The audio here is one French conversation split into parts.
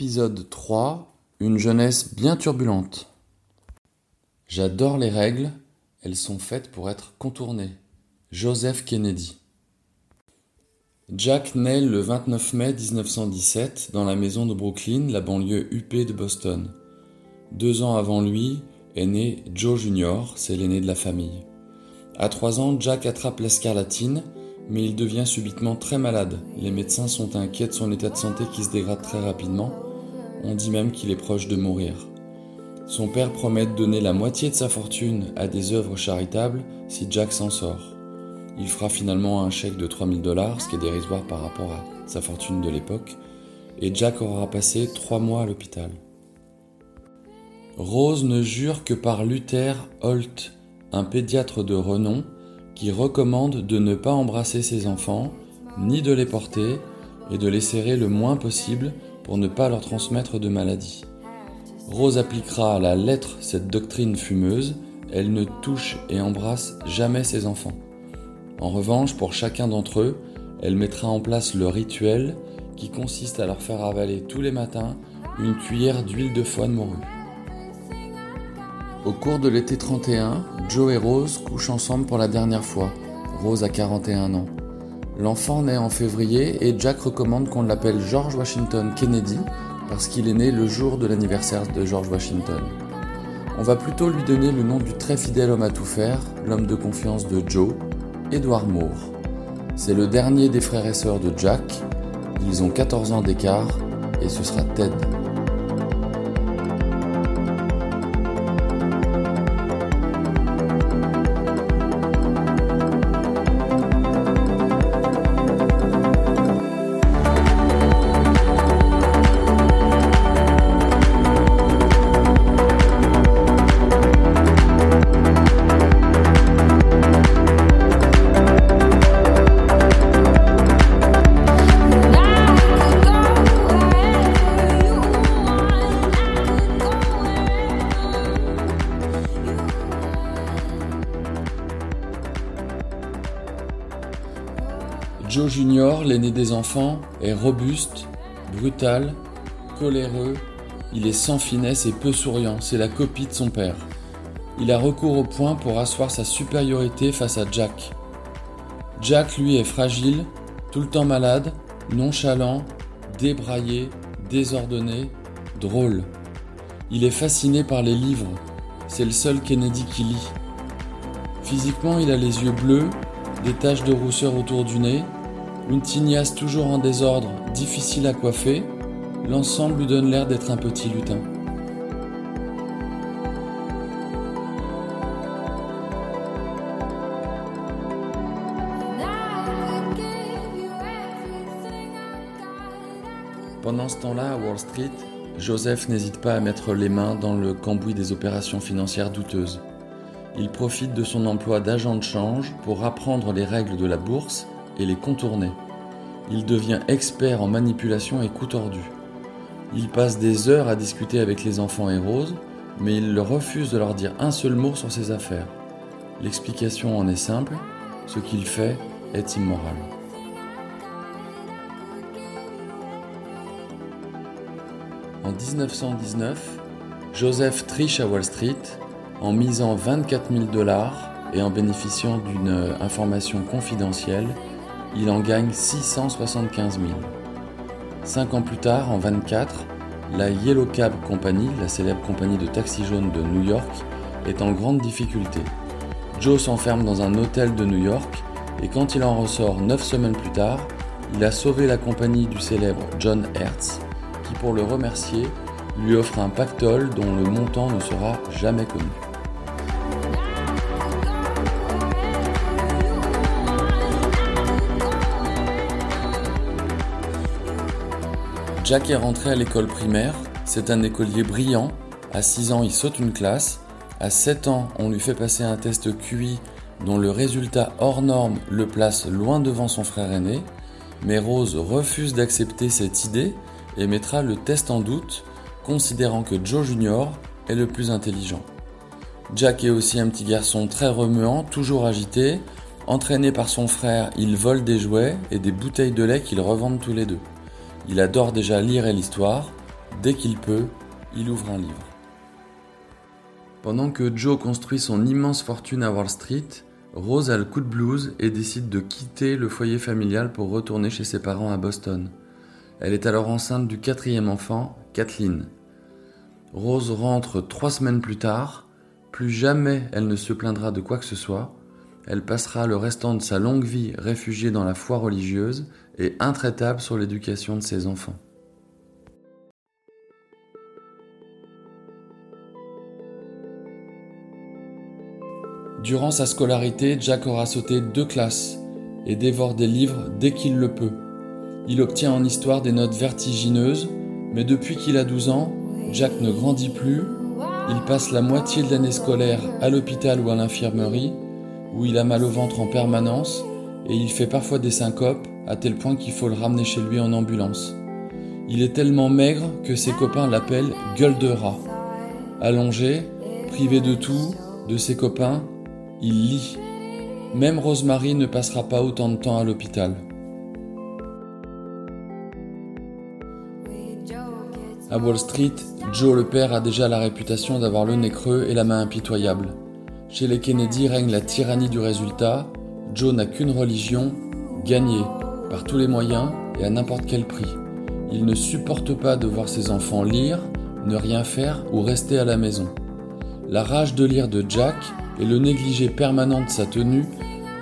Épisode 3 Une jeunesse bien turbulente. J'adore les règles, elles sont faites pour être contournées. Joseph Kennedy. Jack naît le 29 mai 1917 dans la maison de Brooklyn, la banlieue huppée de Boston. Deux ans avant lui est né Joe Jr., c'est l'aîné de la famille. À trois ans, Jack attrape la scarlatine, mais il devient subitement très malade. Les médecins sont inquiets de son état de santé qui se dégrade très rapidement. On dit même qu'il est proche de mourir. Son père promet de donner la moitié de sa fortune à des œuvres charitables si Jack s'en sort. Il fera finalement un chèque de 3000 dollars, ce qui est dérisoire par rapport à sa fortune de l'époque, et Jack aura passé trois mois à l'hôpital. Rose ne jure que par Luther Holt, un pédiatre de renom, qui recommande de ne pas embrasser ses enfants, ni de les porter, et de les serrer le moins possible pour ne pas leur transmettre de maladies. Rose appliquera à la lettre cette doctrine fumeuse, elle ne touche et embrasse jamais ses enfants. En revanche, pour chacun d'entre eux, elle mettra en place le rituel qui consiste à leur faire avaler tous les matins une cuillère d'huile de foie morue. Au cours de l'été 31, Joe et Rose couchent ensemble pour la dernière fois. Rose a 41 ans. L'enfant naît en février et Jack recommande qu'on l'appelle George Washington Kennedy parce qu'il est né le jour de l'anniversaire de George Washington. On va plutôt lui donner le nom du très fidèle homme à tout faire, l'homme de confiance de Joe, Edward Moore. C'est le dernier des frères et sœurs de Jack. Ils ont 14 ans d'écart et ce sera Ted. Joe Junior, l'aîné des enfants, est robuste, brutal, coléreux, il est sans finesse et peu souriant, c'est la copie de son père. Il a recours au poing pour asseoir sa supériorité face à Jack. Jack, lui, est fragile, tout le temps malade, nonchalant, débraillé, désordonné, drôle. Il est fasciné par les livres, c'est le seul Kennedy qui lit. Physiquement, il a les yeux bleus, des taches de rousseur autour du nez, une tignasse toujours en désordre, difficile à coiffer, l'ensemble lui donne l'air d'être un petit lutin. Pendant ce temps-là, à Wall Street, Joseph n'hésite pas à mettre les mains dans le cambouis des opérations financières douteuses. Il profite de son emploi d'agent de change pour apprendre les règles de la bourse et les contourner. Il devient expert en manipulation et coup tordu. Il passe des heures à discuter avec les enfants et Rose, mais il refuse de leur dire un seul mot sur ses affaires. L'explication en est simple, ce qu'il fait est immoral. En 1919, Joseph triche à Wall Street en misant 24 000 dollars et en bénéficiant d'une information confidentielle il en gagne 675 000. Cinq ans plus tard, en 24, la Yellow Cab Company, la célèbre compagnie de taxi jaune de New York, est en grande difficulté. Joe s'enferme dans un hôtel de New York et quand il en ressort neuf semaines plus tard, il a sauvé la compagnie du célèbre John Hertz, qui pour le remercier lui offre un pactole dont le montant ne sera jamais connu. Jack est rentré à l'école primaire, c'est un écolier brillant, à 6 ans il saute une classe, à 7 ans on lui fait passer un test QI dont le résultat hors norme le place loin devant son frère aîné, mais Rose refuse d'accepter cette idée et mettra le test en doute, considérant que Joe Junior est le plus intelligent. Jack est aussi un petit garçon très remuant, toujours agité. Entraîné par son frère, il vole des jouets et des bouteilles de lait qu'ils revendent tous les deux. Il adore déjà lire et l'histoire. Dès qu'il peut, il ouvre un livre. Pendant que Joe construit son immense fortune à Wall Street, Rose a le coup de blues et décide de quitter le foyer familial pour retourner chez ses parents à Boston. Elle est alors enceinte du quatrième enfant, Kathleen. Rose rentre trois semaines plus tard. Plus jamais elle ne se plaindra de quoi que ce soit. Elle passera le restant de sa longue vie réfugiée dans la foi religieuse et intraitable sur l'éducation de ses enfants. Durant sa scolarité, Jack aura sauté deux classes et dévore des livres dès qu'il le peut. Il obtient en histoire des notes vertigineuses, mais depuis qu'il a 12 ans, Jack ne grandit plus. Il passe la moitié de l'année scolaire à l'hôpital ou à l'infirmerie, où il a mal au ventre en permanence, et il fait parfois des syncopes, à tel point qu'il faut le ramener chez lui en ambulance. Il est tellement maigre que ses copains l'appellent gueule de rat. Allongé, privé de tout, de ses copains, il lit. Même Rosemary ne passera pas autant de temps à l'hôpital. À Wall Street, Joe le père a déjà la réputation d'avoir le nez creux et la main impitoyable. Chez les Kennedy règne la tyrannie du résultat. Joe n'a qu'une religion, gagner, par tous les moyens et à n'importe quel prix. Il ne supporte pas de voir ses enfants lire, ne rien faire ou rester à la maison. La rage de lire de Jack et le négligé permanent de sa tenue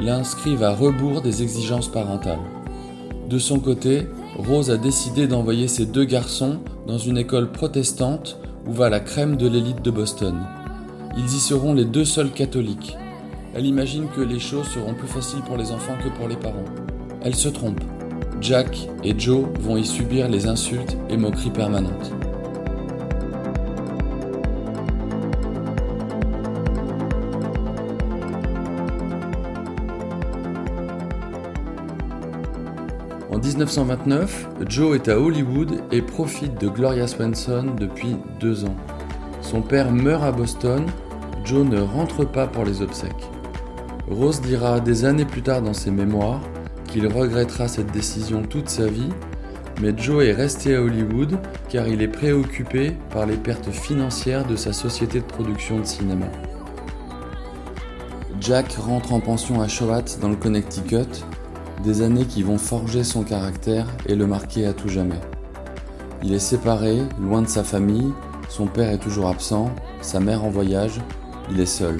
l'inscrivent à rebours des exigences parentales. De son côté, Rose a décidé d'envoyer ses deux garçons dans une école protestante où va la crème de l'élite de Boston. Ils y seront les deux seuls catholiques. Elle imagine que les choses seront plus faciles pour les enfants que pour les parents. Elle se trompe. Jack et Joe vont y subir les insultes et moqueries permanentes. En 1929, Joe est à Hollywood et profite de Gloria Swanson depuis deux ans. Son père meurt à Boston, Joe ne rentre pas pour les obsèques. Rose dira des années plus tard dans ses mémoires qu'il regrettera cette décision toute sa vie, mais Joe est resté à Hollywood car il est préoccupé par les pertes financières de sa société de production de cinéma. Jack rentre en pension à Choate dans le Connecticut des années qui vont forger son caractère et le marquer à tout jamais. Il est séparé, loin de sa famille, son père est toujours absent, sa mère en voyage, il est seul.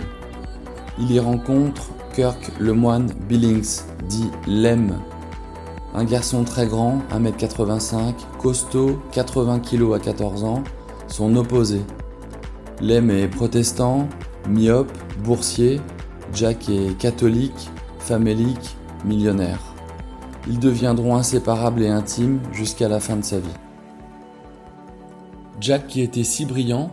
Il y rencontre Kirk le moine Billings, dit Lem, un garçon très grand, 1m85, costaud, 80 kg à 14 ans, son opposé. Lem est protestant, myope, boursier, Jack est catholique, famélique, millionnaire. Ils deviendront inséparables et intimes jusqu'à la fin de sa vie. Jack, qui était si brillant,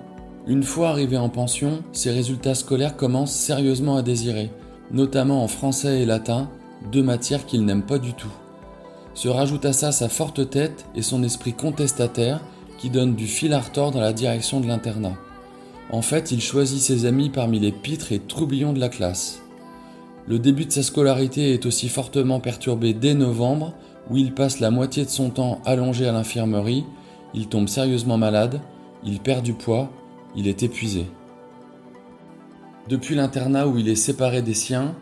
une fois arrivé en pension, ses résultats scolaires commencent sérieusement à désirer, notamment en français et latin, deux matières qu'il n'aime pas du tout. Se rajoute à ça sa forte tête et son esprit contestataire qui donne du fil à retordre dans la direction de l'internat. En fait, il choisit ses amis parmi les pitres et troublions de la classe. Le début de sa scolarité est aussi fortement perturbé dès novembre, où il passe la moitié de son temps allongé à l'infirmerie, il tombe sérieusement malade, il perd du poids, il est épuisé. Depuis l'internat où il est séparé des siens,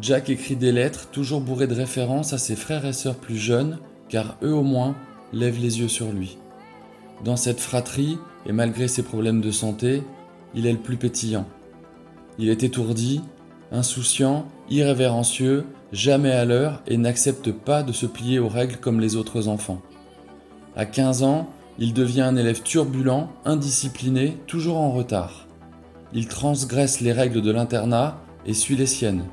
Jack écrit des lettres toujours bourrées de références à ses frères et sœurs plus jeunes, car eux au moins lèvent les yeux sur lui. Dans cette fratrie, et malgré ses problèmes de santé, il est le plus pétillant. Il est étourdi, insouciant, irrévérencieux, jamais à l'heure et n'accepte pas de se plier aux règles comme les autres enfants. À 15 ans, il devient un élève turbulent, indiscipliné, toujours en retard. Il transgresse les règles de l'internat et suit les siennes.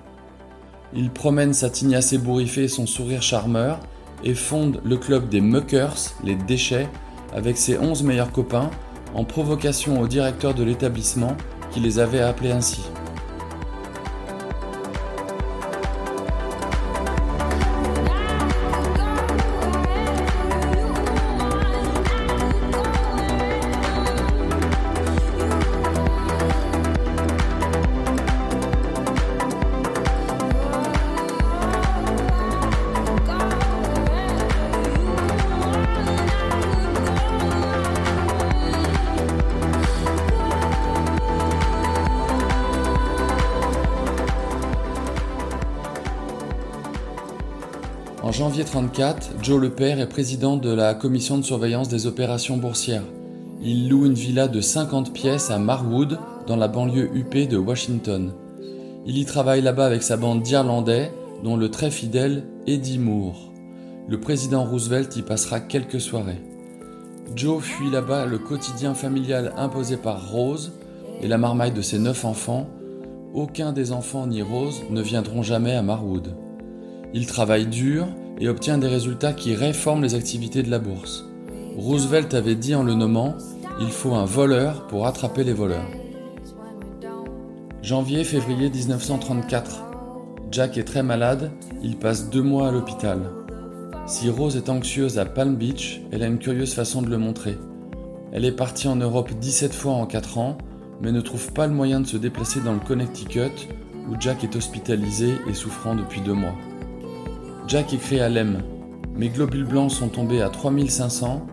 Il promène sa tignasse ébouriffée et son sourire charmeur et fonde le club des muckers, les déchets, avec ses 11 meilleurs copains, en provocation au directeur de l'établissement qui les avait appelés ainsi. Janvier 34, Joe le père est président de la commission de surveillance des opérations boursières. Il loue une villa de 50 pièces à Marwood, dans la banlieue huppée de Washington. Il y travaille là-bas avec sa bande d'Irlandais, dont le très fidèle Eddie Moore. Le président Roosevelt y passera quelques soirées. Joe fuit là-bas le quotidien familial imposé par Rose et la marmaille de ses neuf enfants. Aucun des enfants ni Rose ne viendront jamais à Marwood. Il travaille dur et obtient des résultats qui réforment les activités de la bourse. Roosevelt avait dit en le nommant Il faut un voleur pour attraper les voleurs. Janvier-février 1934. Jack est très malade, il passe deux mois à l'hôpital. Si Rose est anxieuse à Palm Beach, elle a une curieuse façon de le montrer. Elle est partie en Europe 17 fois en 4 ans, mais ne trouve pas le moyen de se déplacer dans le Connecticut, où Jack est hospitalisé et souffrant depuis deux mois. Jack écrit à Lem Mes globules blancs sont tombés à 3500.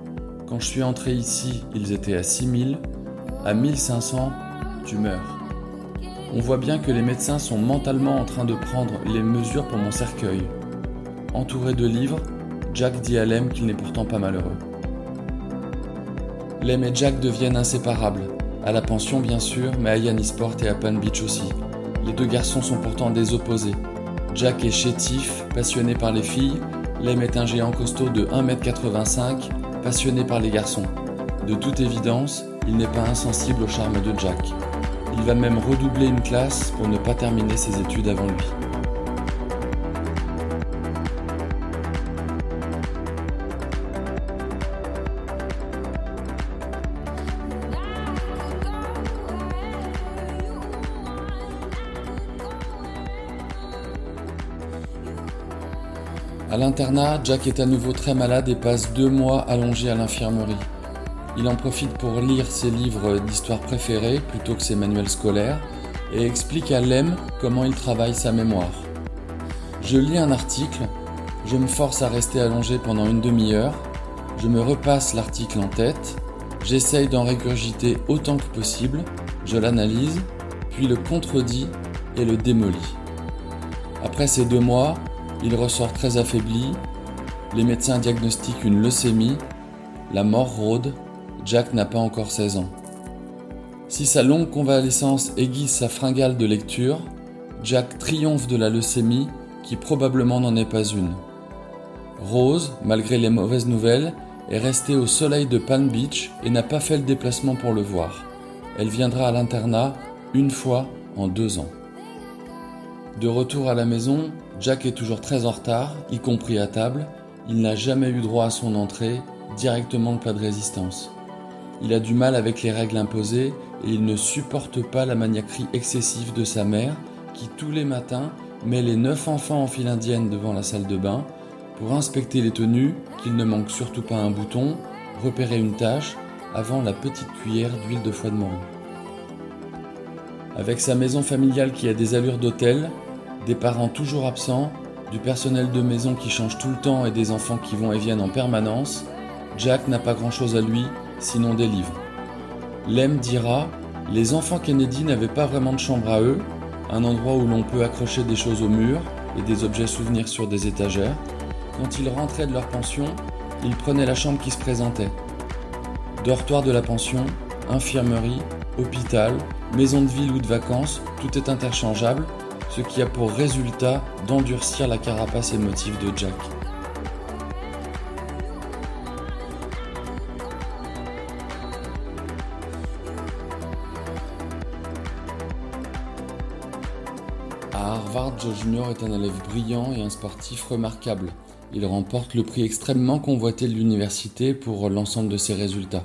Quand je suis entré ici, ils étaient à 6000. À 1500, tu meurs. On voit bien que les médecins sont mentalement en train de prendre les mesures pour mon cercueil. Entouré de livres, Jack dit à Lem qu'il n'est pourtant pas malheureux. Lem et Jack deviennent inséparables, à la pension bien sûr, mais à Yannisport et à Pan Beach aussi. Les deux garçons sont pourtant des opposés. Jack est chétif, passionné par les filles. Lem est un géant costaud de 1m85, passionné par les garçons. De toute évidence, il n'est pas insensible au charme de Jack. Il va même redoubler une classe pour ne pas terminer ses études avant lui. À l'internat, Jack est à nouveau très malade et passe deux mois allongé à l'infirmerie. Il en profite pour lire ses livres d'histoire préférés plutôt que ses manuels scolaires et explique à Lem comment il travaille sa mémoire. Je lis un article, je me force à rester allongé pendant une demi-heure, je me repasse l'article en tête, j'essaye d'en régurgiter autant que possible, je l'analyse, puis le contredis et le démolis. Après ces deux mois, il ressort très affaibli. Les médecins diagnostiquent une leucémie. La mort rôde. Jack n'a pas encore 16 ans. Si sa longue convalescence aiguise sa fringale de lecture, Jack triomphe de la leucémie qui probablement n'en est pas une. Rose, malgré les mauvaises nouvelles, est restée au soleil de Palm Beach et n'a pas fait le déplacement pour le voir. Elle viendra à l'internat une fois en deux ans. De retour à la maison, Jack est toujours très en retard, y compris à table. Il n'a jamais eu droit à son entrée, directement le pas de résistance. Il a du mal avec les règles imposées et il ne supporte pas la maniaquerie excessive de sa mère qui tous les matins met les neuf enfants en file indienne devant la salle de bain pour inspecter les tenues, qu'il ne manque surtout pas un bouton, repérer une tâche avant la petite cuillère d'huile de foie de morue. Avec sa maison familiale qui a des allures d'hôtel, des parents toujours absents, du personnel de maison qui change tout le temps et des enfants qui vont et viennent en permanence, Jack n'a pas grand-chose à lui, sinon des livres. Lem dira Les enfants Kennedy n'avaient pas vraiment de chambre à eux, un endroit où l'on peut accrocher des choses au mur et des objets souvenirs sur des étagères. Quand ils rentraient de leur pension, ils prenaient la chambre qui se présentait. Dortoir de la pension, infirmerie, hôpital, maison de ville ou de vacances, tout est interchangeable ce qui a pour résultat d'endurcir la carapace émotive de Jack. À Harvard, Joe Junior est un élève brillant et un sportif remarquable. Il remporte le prix extrêmement convoité de l'université pour l'ensemble de ses résultats.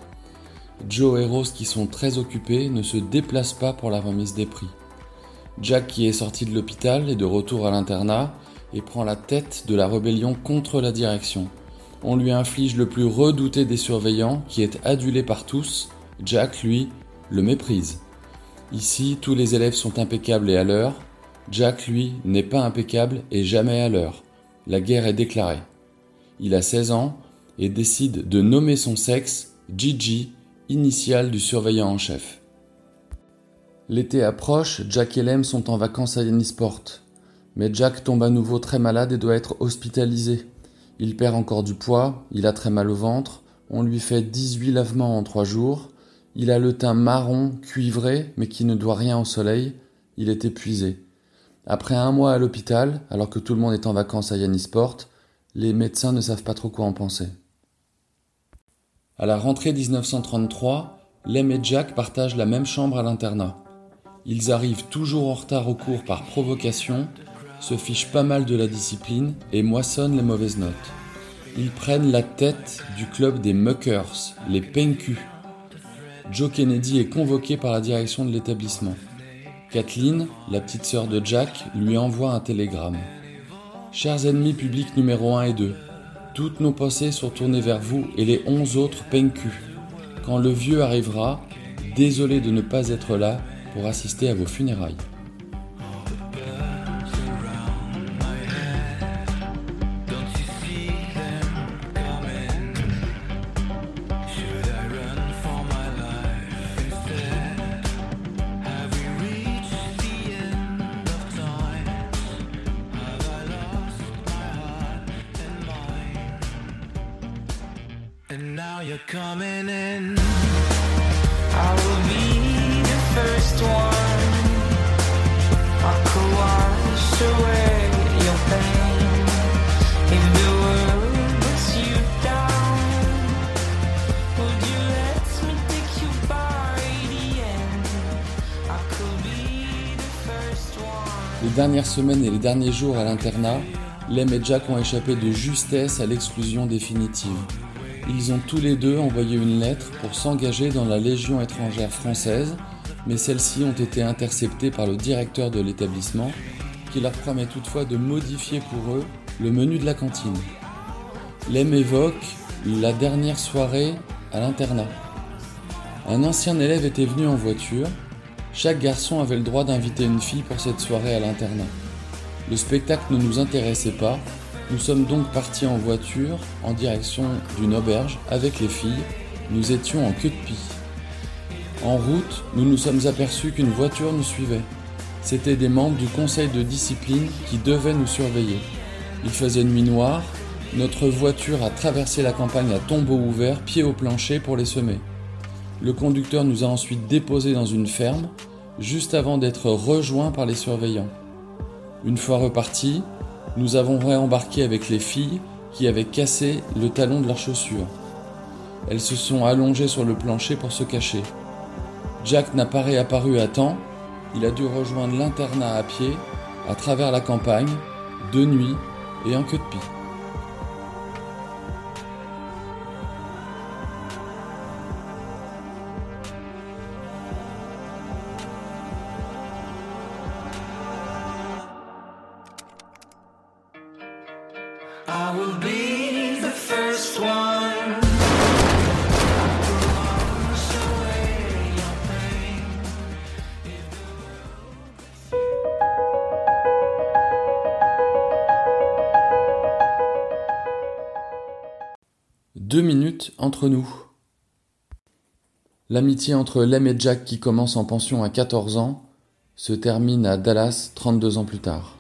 Joe et Rose, qui sont très occupés, ne se déplacent pas pour la remise des prix. Jack qui est sorti de l'hôpital est de retour à l'internat et prend la tête de la rébellion contre la direction. On lui inflige le plus redouté des surveillants qui est adulé par tous. Jack, lui, le méprise. Ici, tous les élèves sont impeccables et à l'heure. Jack, lui, n'est pas impeccable et jamais à l'heure. La guerre est déclarée. Il a 16 ans et décide de nommer son sexe Gigi, initial du surveillant en chef. L'été approche, Jack et Lem sont en vacances à Yannisport. Mais Jack tombe à nouveau très malade et doit être hospitalisé. Il perd encore du poids, il a très mal au ventre, on lui fait 18 lavements en 3 jours, il a le teint marron, cuivré, mais qui ne doit rien au soleil, il est épuisé. Après un mois à l'hôpital, alors que tout le monde est en vacances à Yannisport, les médecins ne savent pas trop quoi en penser. À la rentrée 1933, Lem et Jack partagent la même chambre à l'internat. Ils arrivent toujours en retard au cours par provocation, se fichent pas mal de la discipline et moissonnent les mauvaises notes. Ils prennent la tête du club des muckers, les PNQ. Joe Kennedy est convoqué par la direction de l'établissement. Kathleen, la petite sœur de Jack, lui envoie un télégramme. Chers ennemis publics numéro 1 et 2, toutes nos pensées sont tournées vers vous et les 11 autres PNQ. Quand le vieux arrivera, désolé de ne pas être là pour assister à vos funérailles. Les dernières semaines et les derniers jours à l'internat, Lem et Jack ont échappé de justesse à l'exclusion définitive. Ils ont tous les deux envoyé une lettre pour s'engager dans la Légion étrangère française, mais celles-ci ont été interceptées par le directeur de l'établissement, qui leur promet toutefois de modifier pour eux le menu de la cantine. Lem évoque la dernière soirée à l'internat. Un ancien élève était venu en voiture. Chaque garçon avait le droit d'inviter une fille pour cette soirée à l'internat. Le spectacle ne nous intéressait pas, nous sommes donc partis en voiture en direction d'une auberge avec les filles. Nous étions en queue de pie. En route, nous nous sommes aperçus qu'une voiture nous suivait. C'étaient des membres du conseil de discipline qui devaient nous surveiller. Il faisait nuit noire. Notre voiture a traversé la campagne à tombeau ouvert, pied au plancher pour les semer. Le conducteur nous a ensuite déposés dans une ferme, juste avant d'être rejoints par les surveillants. Une fois repartis, nous avons réembarqué avec les filles qui avaient cassé le talon de leurs chaussures. Elles se sont allongées sur le plancher pour se cacher. Jack n'a pas réapparu à temps, il a dû rejoindre l'internat à pied, à travers la campagne, de nuit et en queue de pie. Deux minutes entre nous. L'amitié entre Lem et Jack qui commence en pension à 14 ans se termine à Dallas 32 ans plus tard.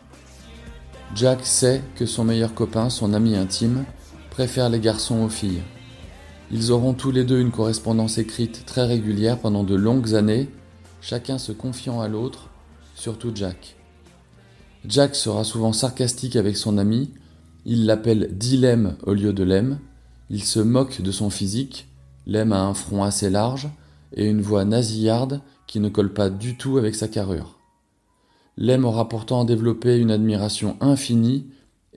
Jack sait que son meilleur copain, son ami intime, préfère les garçons aux filles. Ils auront tous les deux une correspondance écrite très régulière pendant de longues années, chacun se confiant à l'autre, surtout Jack. Jack sera souvent sarcastique avec son ami, il l'appelle Dilemme au lieu de Lem, il se moque de son physique, Lem a un front assez large et une voix nasillarde qui ne colle pas du tout avec sa carrure. Lem aura pourtant développé une admiration infinie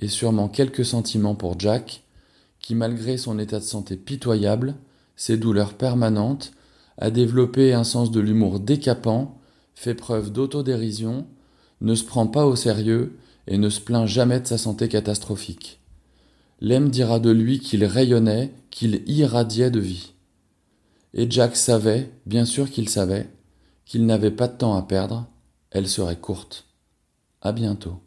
et sûrement quelques sentiments pour Jack, qui malgré son état de santé pitoyable, ses douleurs permanentes, a développé un sens de l'humour décapant, fait preuve d'autodérision, ne se prend pas au sérieux et ne se plaint jamais de sa santé catastrophique. Lem dira de lui qu'il rayonnait, qu'il irradiait de vie. Et Jack savait, bien sûr qu'il savait, qu'il n'avait pas de temps à perdre, elle serait courte. À bientôt.